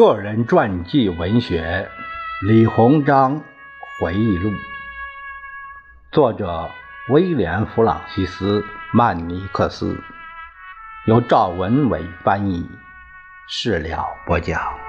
个人传记文学《李鸿章回忆录》，作者威廉·弗朗西斯·曼尼克斯，由赵文伟翻译，事了播讲。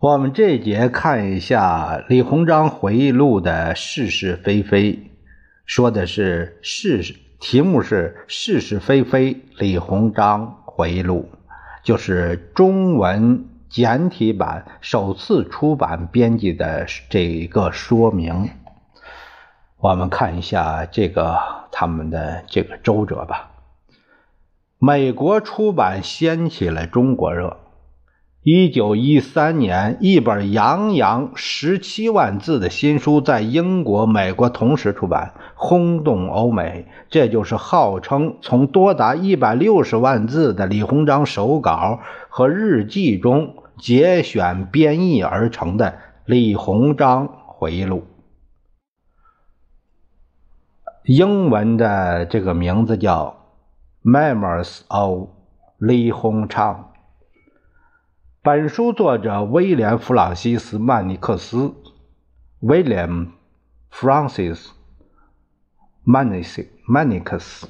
我们这节看一下李鸿章回忆录的是是非非，说的是是题目是是是非非李鸿章回忆录，就是中文简体版首次出版编辑的这一个说明。我们看一下这个他们的这个周折吧。美国出版掀起了中国热。一九一三年，一本洋洋十七万字的新书在英国、美国同时出版，轰动欧美。这就是号称从多达一百六十万字的李鸿章手稿和日记中节选编译而成的《李鸿章回忆录》。英文的这个名字叫《Memoirs of 李鸿昌》。本书作者威廉·弗朗西斯·曼尼克斯 （William Francis Mannix）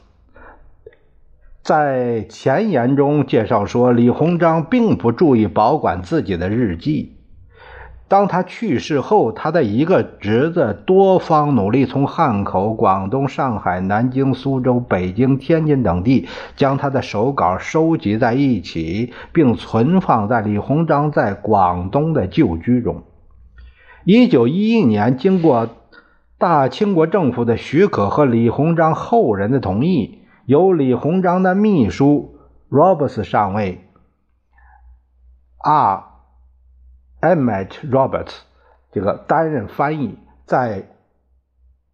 在前言中介绍说，李鸿章并不注意保管自己的日记。当他去世后，他的一个侄子多方努力，从汉口、广东、上海、南京、苏州、北京、天津等地将他的手稿收集在一起，并存放在李鸿章在广东的旧居中。一九一一年，经过大清国政府的许可和李鸿章后人的同意，由李鸿章的秘书 Roberts 上尉啊。M.H. Roberts，这个担任翻译，在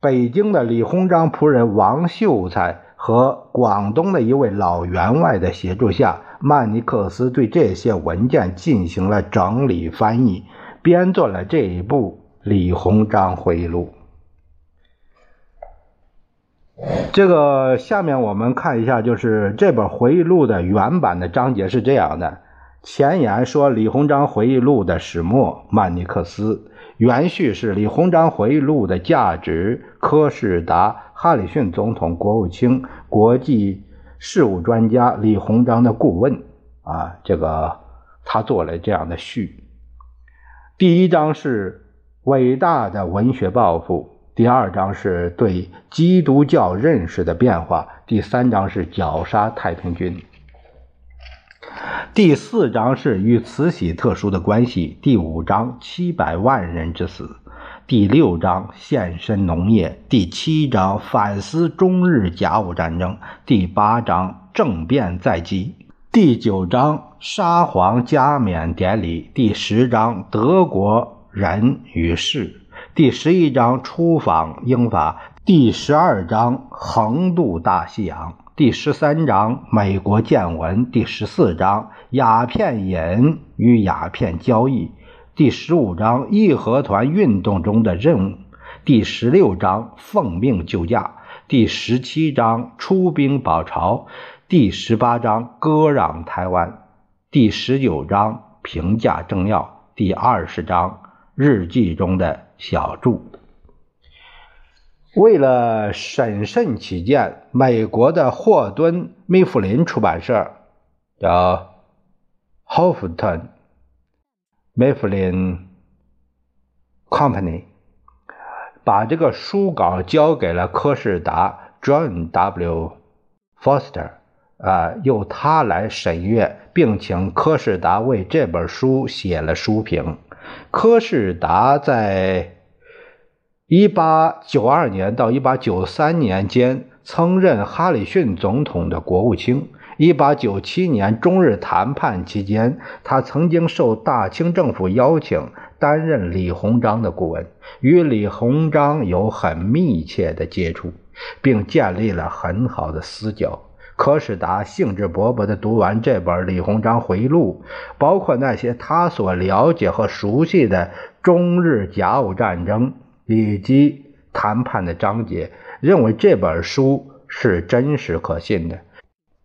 北京的李鸿章仆人王秀才和广东的一位老员外的协助下，曼尼克斯对这些文件进行了整理翻译，编撰了这一部《李鸿章回忆录》。这个下面我们看一下，就是这本回忆录的原版的章节是这样的。前言说李鸿章回忆录的始末，曼尼克斯。原序是李鸿章回忆录的价值，柯士达、哈里逊总统国务卿、国际事务专家李鸿章的顾问。啊，这个他做了这样的序。第一章是伟大的文学抱负，第二章是对基督教认识的变化，第三章是绞杀太平军。第四章是与慈禧特殊的关系，第五章七百万人之死，第六章献身农业，第七章反思中日甲午战争，第八章政变在即，第九章沙皇加冕典礼，第十章德国人与事，第十一章出访英法，第十二章横渡大西洋。第十三章美国见闻，第十四章鸦片瘾与鸦片交易，第十五章义和团运动中的任务，第十六章奉命救驾，第十七章出兵保朝，第十八章割让台湾，第十九章评价政要，第二十章日记中的小注。为了审慎起见，美国的霍顿·密弗林出版社叫 Houghton Mifflin Company，把这个书稿交给了柯士达 John W. Foster，啊，由他来审阅，并请柯士达为这本书写了书评。柯士达在。一八九二年到一八九三年间，曾任哈里逊总统的国务卿。一八九七年中日谈判期间，他曾经受大清政府邀请担任李鸿章的顾问，与李鸿章有很密切的接触。并建立了很好的私交。柯世达兴致勃勃地读完这本李鸿章回忆录，包括那些他所了解和熟悉的中日甲午战争以及谈判的章节，认为这本书是真实可信的。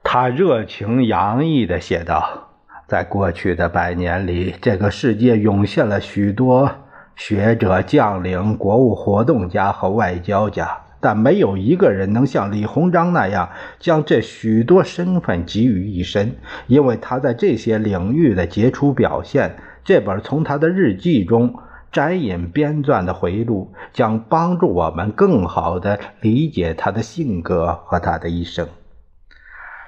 他热情洋溢地写道：“在过去的百年里，这个世界涌现了许多学者、将领、国务活动家和外交家。”但没有一个人能像李鸿章那样将这许多身份集于一身，因为他在这些领域的杰出表现。这本从他的日记中摘引编撰的回忆录，将帮助我们更好地理解他的性格和他的一生。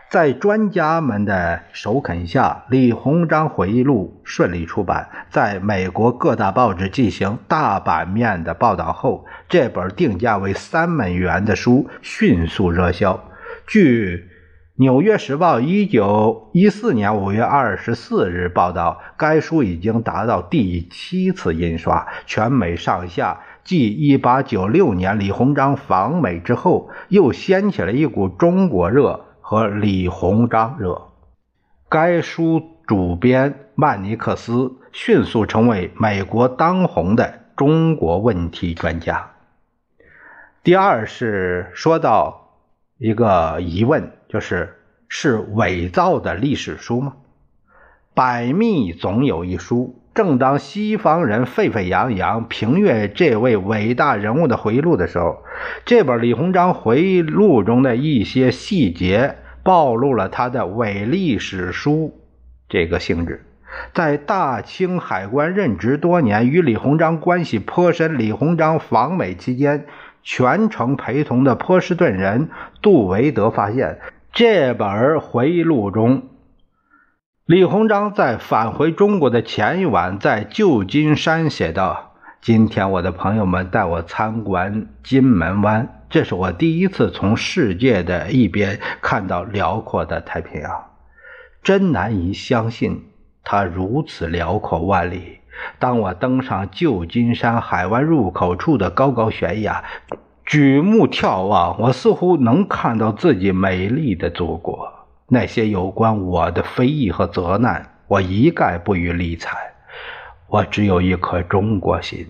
在专家们的首肯下，《李鸿章回忆录》顺利出版。在美国各大报纸进行大版面的报道后，这本定价为三美元的书迅速热销。据《纽约时报》一九一四年五月二十四日报道，该书已经达到第七次印刷。全美上下继一八九六年李鸿章访美之后，又掀起了一股中国热。和李鸿章热，该书主编曼尼克斯迅速成为美国当红的中国问题专家。第二是说到一个疑问，就是是伪造的历史书吗？百密总有一疏。正当西方人沸沸扬扬评阅这位伟大人物的回忆录的时候，这本李鸿章回忆录中的一些细节暴露了他的伪历史书这个性质。在大清海关任职多年、与李鸿章关系颇深、李鸿章访美期间全程陪同的波士顿人杜维德发现，这本回忆录中。李鸿章在返回中国的前一晚，在旧金山写道：“今天我的朋友们带我参观金门湾，这是我第一次从世界的一边看到辽阔的太平洋，真难以相信它如此辽阔万里。当我登上旧金山海湾入口处的高高悬崖，举目眺望，我似乎能看到自己美丽的祖国。”那些有关我的非议和责难，我一概不予理睬。我只有一颗中国心，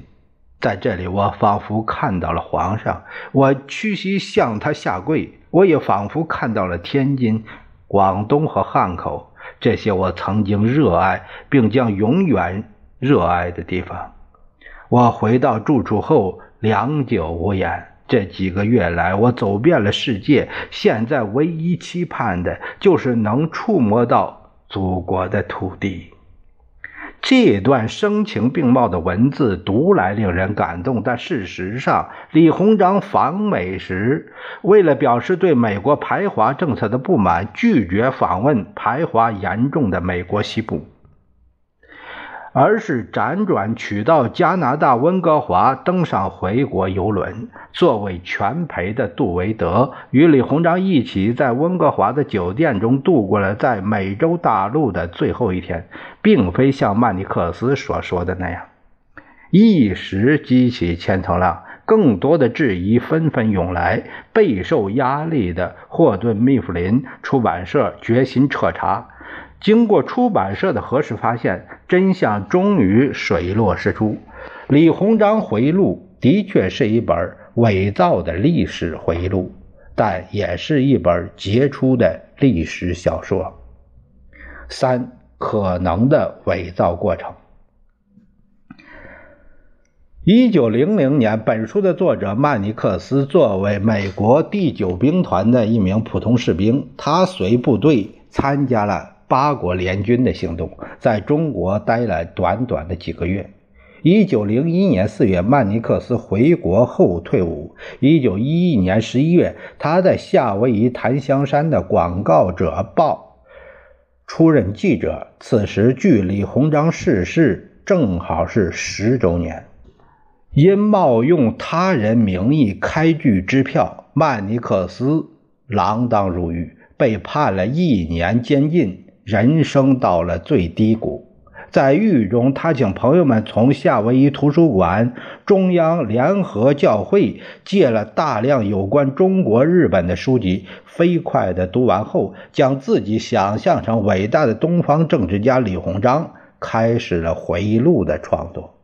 在这里，我仿佛看到了皇上，我屈膝向他下跪。我也仿佛看到了天津、广东和汉口这些我曾经热爱并将永远热爱的地方。我回到住处后，良久无言。这几个月来，我走遍了世界，现在唯一期盼的就是能触摸到祖国的土地。这段声情并茂的文字读来令人感动，但事实上，李鸿章访美时，为了表示对美国排华政策的不满，拒绝访问排华严重的美国西部。而是辗转取到加拿大温哥华，登上回国游轮。作为全陪的杜维德与李鸿章一起在温哥华的酒店中度过了在美洲大陆的最后一天，并非像曼尼克斯所说的那样，一时激起千层浪。更多的质疑纷纷涌来，备受压力的霍顿·密弗林出版社决心彻查。经过出版社的核实，发现真相终于水落石出。李鸿章回忆录的确是一本伪造的历史回忆录，但也是一本杰出的历史小说。三可能的伪造过程。一九零零年，本书的作者曼尼克斯作为美国第九兵团的一名普通士兵，他随部队参加了。八国联军的行动在中国待了短短的几个月。一九零一年四月，曼尼克斯回国后退伍。一九一一年十一月，他在夏威夷檀香山的《广告者报》出任记者。此时距李鸿章逝世正好是十周年。因冒用他人名义开具支票，曼尼克斯锒铛入狱，被判了一年监禁。人生到了最低谷，在狱中，他请朋友们从夏威夷图书馆、中央联合教会借了大量有关中国、日本的书籍，飞快地读完后，将自己想象成伟大的东方政治家李鸿章，开始了回忆录的创作。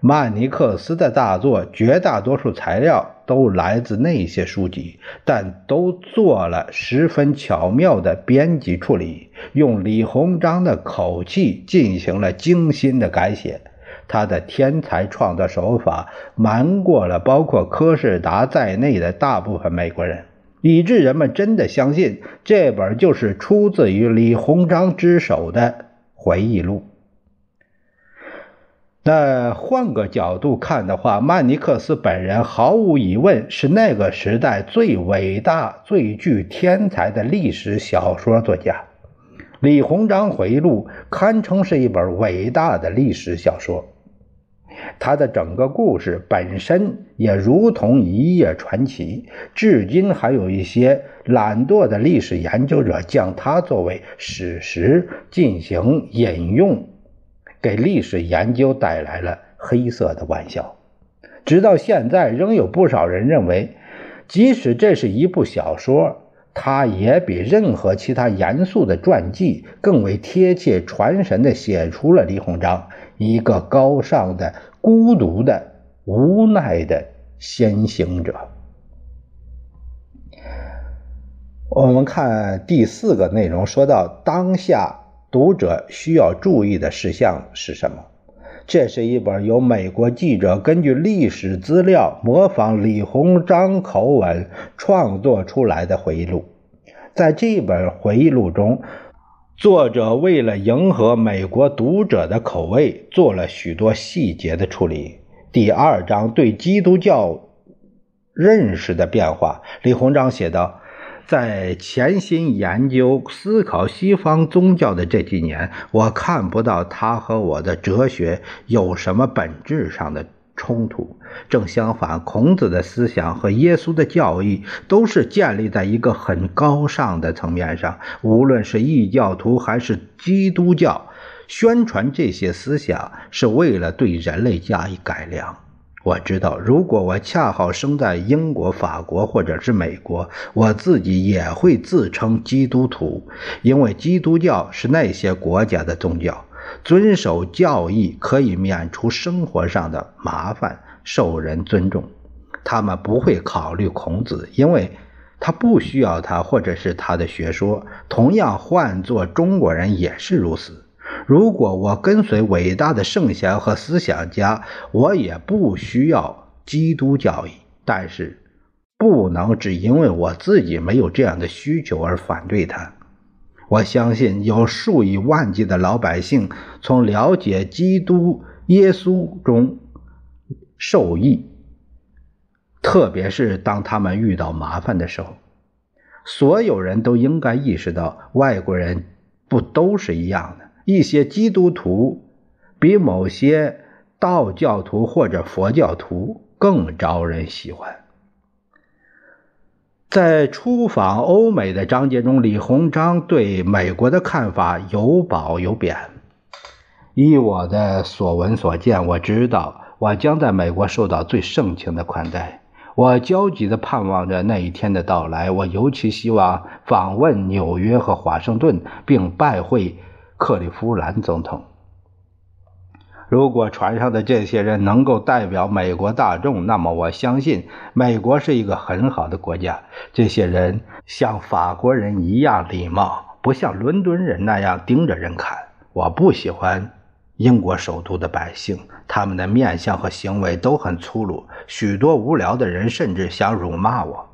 曼尼克斯的大作绝大多数材料都来自那些书籍，但都做了十分巧妙的编辑处理，用李鸿章的口气进行了精心的改写。他的天才创作手法瞒过了包括柯世达在内的大部分美国人，以致人们真的相信这本就是出自于李鸿章之手的回忆录。那换个角度看的话，曼尼克斯本人毫无疑问是那个时代最伟大、最具天才的历史小说作家。《李鸿章回忆录》堪称是一本伟大的历史小说，他的整个故事本身也如同一页传奇。至今还有一些懒惰的历史研究者将它作为史实进行引用。给历史研究带来了黑色的玩笑。直到现在，仍有不少人认为，即使这是一部小说，它也比任何其他严肃的传记更为贴切传神地写出了李鸿章一个高尚的、孤独的、无奈的先行者。我们看第四个内容，说到当下。读者需要注意的事项是什么？这是一本由美国记者根据历史资料模仿李鸿章口吻创作出来的回忆录。在这本回忆录中，作者为了迎合美国读者的口味，做了许多细节的处理。第二章对基督教认识的变化，李鸿章写道。在潜心研究、思考西方宗教的这几年，我看不到他和我的哲学有什么本质上的冲突。正相反，孔子的思想和耶稣的教义都是建立在一个很高尚的层面上。无论是异教徒还是基督教，宣传这些思想是为了对人类加以改良。我知道，如果我恰好生在英国、法国或者是美国，我自己也会自称基督徒，因为基督教是那些国家的宗教，遵守教义可以免除生活上的麻烦，受人尊重。他们不会考虑孔子，因为他不需要他或者是他的学说。同样，换做中国人也是如此。如果我跟随伟大的圣贤和思想家，我也不需要基督教义。但是，不能只因为我自己没有这样的需求而反对他。我相信有数以万计的老百姓从了解基督耶稣中受益，特别是当他们遇到麻烦的时候。所有人都应该意识到，外国人不都是一样的。一些基督徒比某些道教徒或者佛教徒更招人喜欢。在出访欧美的章节中，李鸿章对美国的看法有褒有贬。依我的所闻所见，我知道我将在美国受到最盛情的款待。我焦急地盼望着那一天的到来。我尤其希望访问纽约和华盛顿，并拜会。克利夫兰总统，如果船上的这些人能够代表美国大众，那么我相信美国是一个很好的国家。这些人像法国人一样礼貌，不像伦敦人那样盯着人看。我不喜欢英国首都的百姓，他们的面相和行为都很粗鲁，许多无聊的人甚至想辱骂我。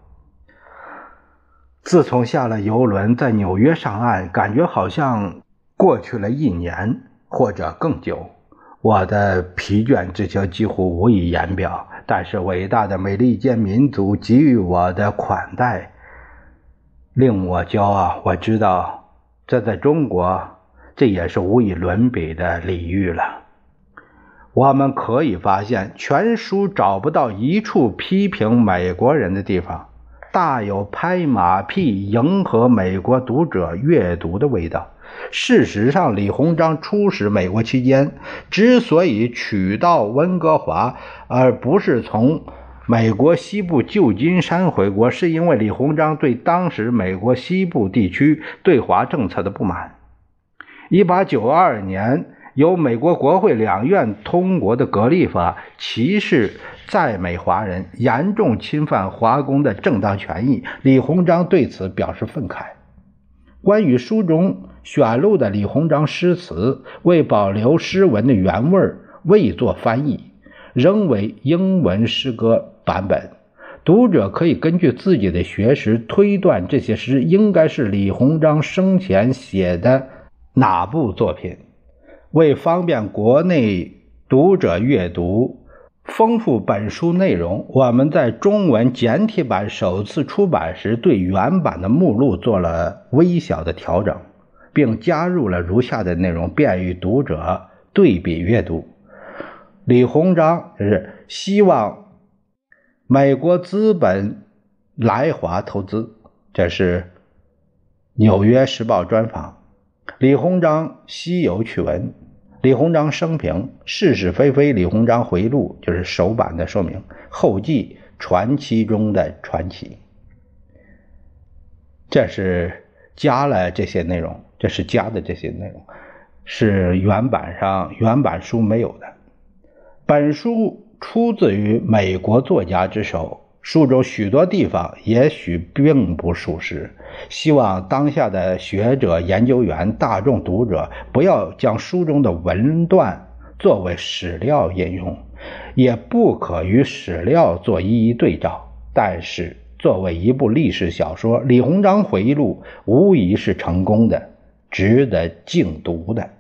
自从下了游轮，在纽约上岸，感觉好像……过去了一年或者更久，我的疲倦之情几乎无以言表。但是伟大的美利坚民族给予我的款待令我骄傲。我知道这在中国这也是无以伦比的礼遇了。我们可以发现，全书找不到一处批评美国人的地方，大有拍马屁迎合美国读者阅读的味道。事实上，李鸿章出使美国期间，之所以取道温哥华，而不是从美国西部旧金山回国，是因为李鸿章对当时美国西部地区对华政策的不满。1892年，由美国国会两院通过的《格利法》歧视在美华人，严重侵犯华工的正当权益。李鸿章对此表示愤慨。关于书中。选录的李鸿章诗词，为保留诗文的原味未做翻译，仍为英文诗歌版本。读者可以根据自己的学识推断，这些诗应该是李鸿章生前写的哪部作品。为方便国内读者阅读，丰富本书内容，我们在中文简体版首次出版时，对原版的目录做了微小的调整。并加入了如下的内容，便于读者对比阅读。李鸿章是希望美国资本来华投资，这是《纽约时报》专访。李鸿章稀有趣闻，李鸿章生平是是非非，李鸿章回忆录就是首版的说明，后记传奇中的传奇。这是加了这些内容。这是加的这些内容，是原版上原版书没有的。本书出自于美国作家之手，书中许多地方也许并不属实。希望当下的学者、研究员、大众读者不要将书中的文段作为史料引用，也不可与史料做一一对照。但是，作为一部历史小说，《李鸿章回忆录》无疑是成功的。值得静读的，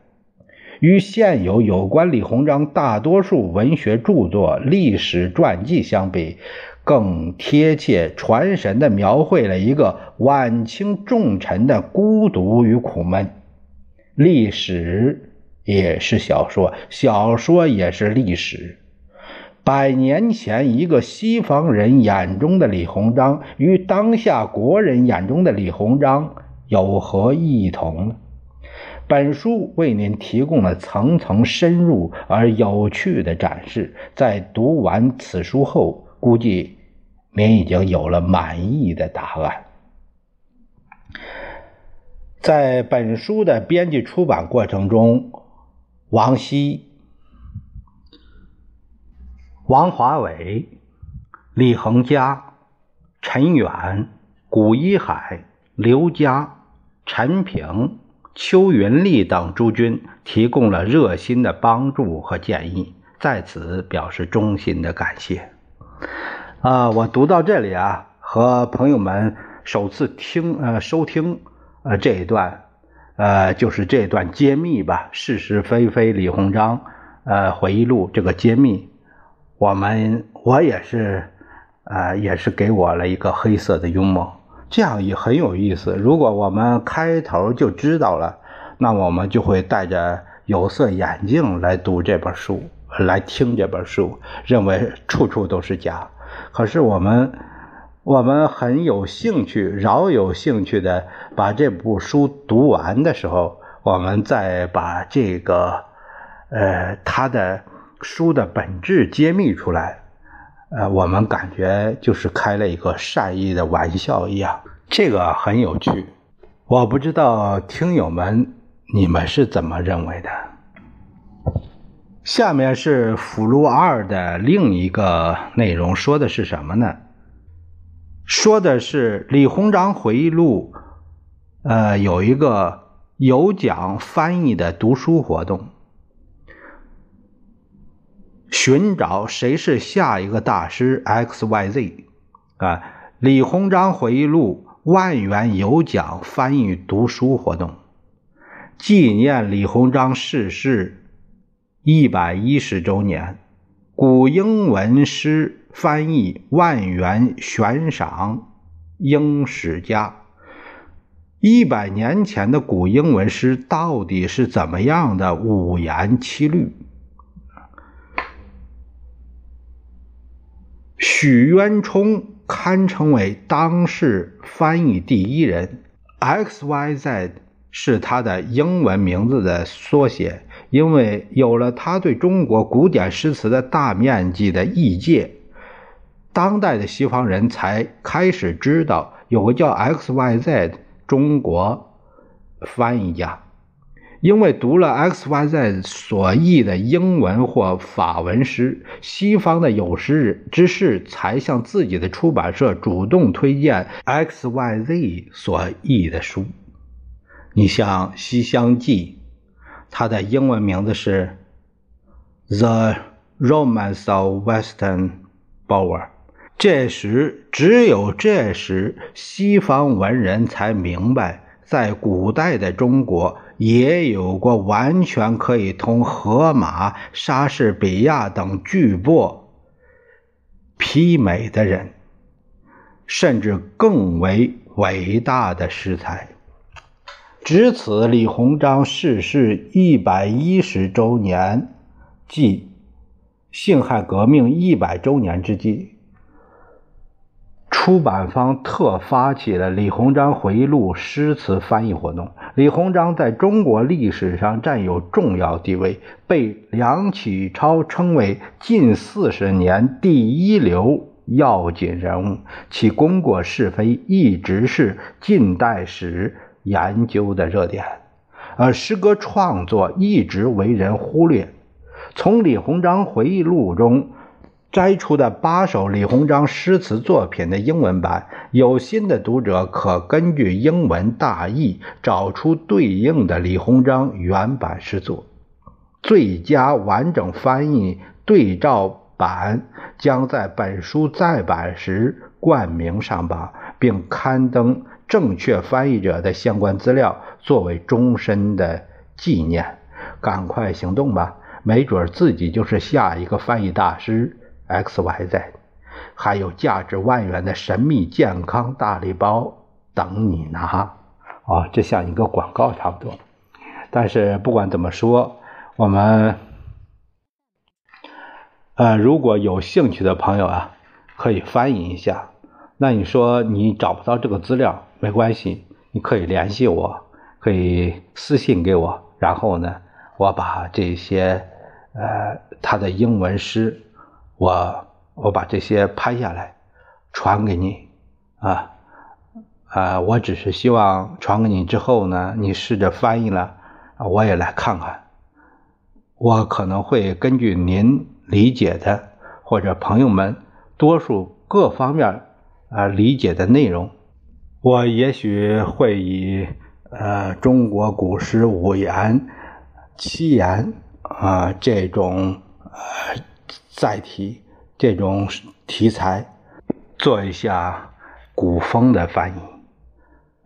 与现有有关李鸿章大多数文学著作、历史传记相比，更贴切传神地描绘了一个晚清重臣的孤独与苦闷。历史也是小说，小说也是历史。百年前，一个西方人眼中的李鸿章，与当下国人眼中的李鸿章有何异同呢？本书为您提供了层层深入而有趣的展示。在读完此书后，估计您已经有了满意的答案。在本书的编辑出版过程中，王希、王华伟、李恒嘉、陈远、古一海、刘佳、陈平。邱云丽等诸君提供了热心的帮助和建议，在此表示衷心的感谢。啊，我读到这里啊，和朋友们首次听呃收听呃这一段，呃就是这段揭秘吧，是是非非李鸿章呃回忆录这个揭秘，我们我也是呃也是给我了一个黑色的幽默。这样也很有意思。如果我们开头就知道了，那我们就会戴着有色眼镜来读这本书，来听这本书，认为处处都是假。可是我们，我们很有兴趣，饶有兴趣的把这部书读完的时候，我们再把这个，呃，他的书的本质揭秘出来。呃，我们感觉就是开了一个善意的玩笑一样，这个很有趣。我不知道听友们你们是怎么认为的。下面是附录二的另一个内容，说的是什么呢？说的是李鸿章回忆录，呃，有一个有奖翻译的读书活动。寻找谁是下一个大师 X Y Z 啊？李鸿章回忆录万元有奖翻译读书活动，纪念李鸿章逝世一百一十周年，古英文诗翻译万元悬赏英史家。一百年前的古英文诗到底是怎么样的五言七律？许渊冲堪称为当世翻译第一人，X Y Z 是他的英文名字的缩写，因为有了他对中国古典诗词的大面积的译介，当代的西方人才开始知道有个叫 X Y Z 中国翻译家。因为读了 X Y Z 所译的英文或法文诗，西方的有识之士才向自己的出版社主动推荐 X Y Z 所译的书。你像《西厢记》，它的英文名字是《The Romance of Western Bower》。这时，只有这时，西方文人才明白，在古代的中国。也有过完全可以同荷马、莎士比亚等巨擘媲美的人，甚至更为伟大的诗才。值此李鸿章逝世一百一十周年，即辛亥革命一百周年之际。出版方特发起了李鸿章回忆录诗词翻译活动。李鸿章在中国历史上占有重要地位，被梁启超称为近四十年第一流要紧人物，其功过是非一直是近代史研究的热点，而诗歌创作一直为人忽略。从李鸿章回忆录中。摘出的八首李鸿章诗词作品的英文版，有心的读者可根据英文大意找出对应的李鸿章原版诗作。最佳完整翻译对照版将在本书再版时冠名上榜，并刊登正确翻译者的相关资料，作为终身的纪念。赶快行动吧，没准自己就是下一个翻译大师。X Y Z，还有价值万元的神秘健康大礼包等你拿啊！这像一个广告差不多。但是不管怎么说，我们呃，如果有兴趣的朋友啊，可以翻译一下。那你说你找不到这个资料没关系，你可以联系我，可以私信给我，然后呢，我把这些呃他的英文诗。我我把这些拍下来，传给你，啊啊！我只是希望传给你之后呢，你试着翻译了，我也来看看。我可能会根据您理解的或者朋友们多数各方面啊理解的内容，我也许会以呃中国古诗五言、七言啊这种呃。再提这种题材，做一下古风的翻译，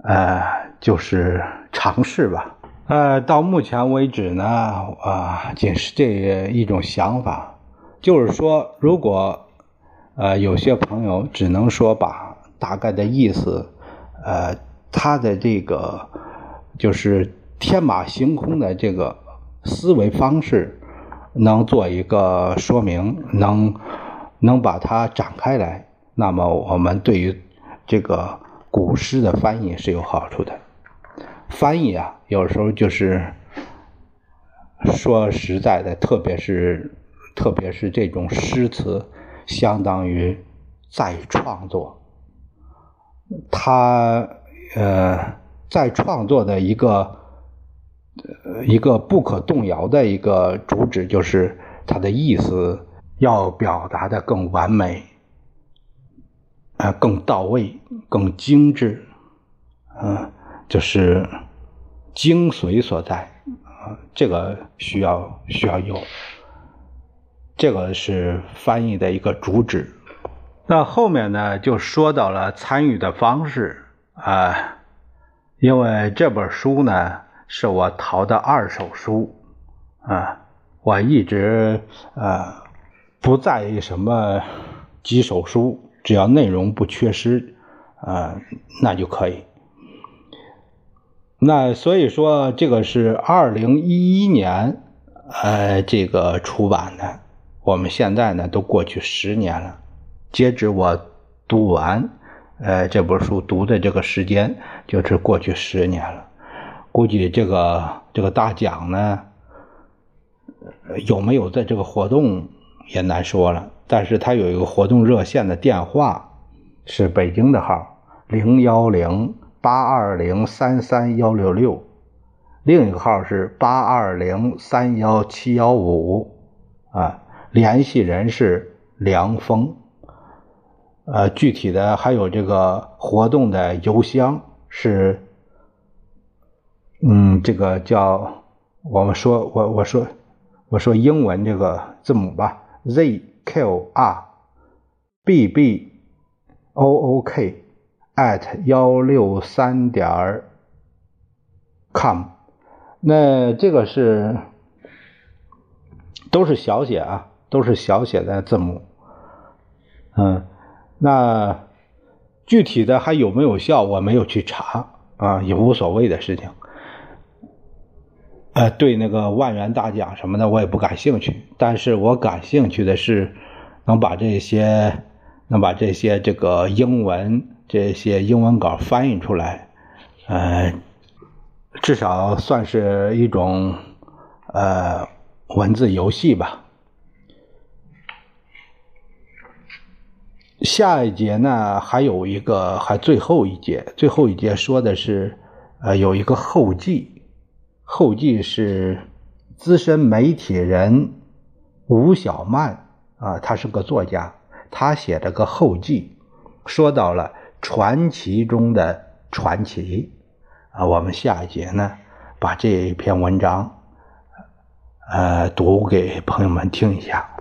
呃，就是尝试吧。呃，到目前为止呢，啊，仅是这一种想法。就是说，如果呃有些朋友只能说把大概的意思，呃，他的这个就是天马行空的这个思维方式。能做一个说明，能能把它展开来，那么我们对于这个古诗的翻译是有好处的。翻译啊，有时候就是说实在的，特别是特别是这种诗词，相当于再创作。他呃，在创作的一个。一个不可动摇的一个主旨就是它的意思要表达的更完美，啊，更到位，更精致，嗯，就是精髓所在啊，这个需要需要有，这个是翻译的一个主旨。那后面呢，就说到了参与的方式啊，因为这本书呢。是我淘的二手书，啊，我一直呃不在意什么几手书，只要内容不缺失，啊，那就可以。那所以说，这个是二零一一年呃这个出版的，我们现在呢都过去十年了，截止我读完呃这本书读的这个时间，就是过去十年了。估计这个这个大奖呢，有没有在这个活动也难说了。但是他有一个活动热线的电话，是北京的号零幺零八二零三三幺六六，另一个号是八二零三幺七幺五，啊，联系人是梁峰。呃，具体的还有这个活动的邮箱是，嗯，这个叫我们说我我说我说英文这个字母吧，z q r b b o o k at 幺六三点 com，那这个是都是小写啊，都是小写的字母，嗯。那具体的还有没有效？我没有去查啊，也无所谓的事情。呃，对那个万元大奖什么的，我也不感兴趣。但是我感兴趣的是，能把这些，能把这些这个英文这些英文稿翻译出来，呃，至少算是一种呃文字游戏吧。下一节呢，还有一个，还最后一节，最后一节说的是，呃，有一个后记，后记是资深媒体人吴小曼啊，他是个作家，他写了个后记，说到了传奇中的传奇啊，我们下一节呢，把这篇文章，呃，读给朋友们听一下。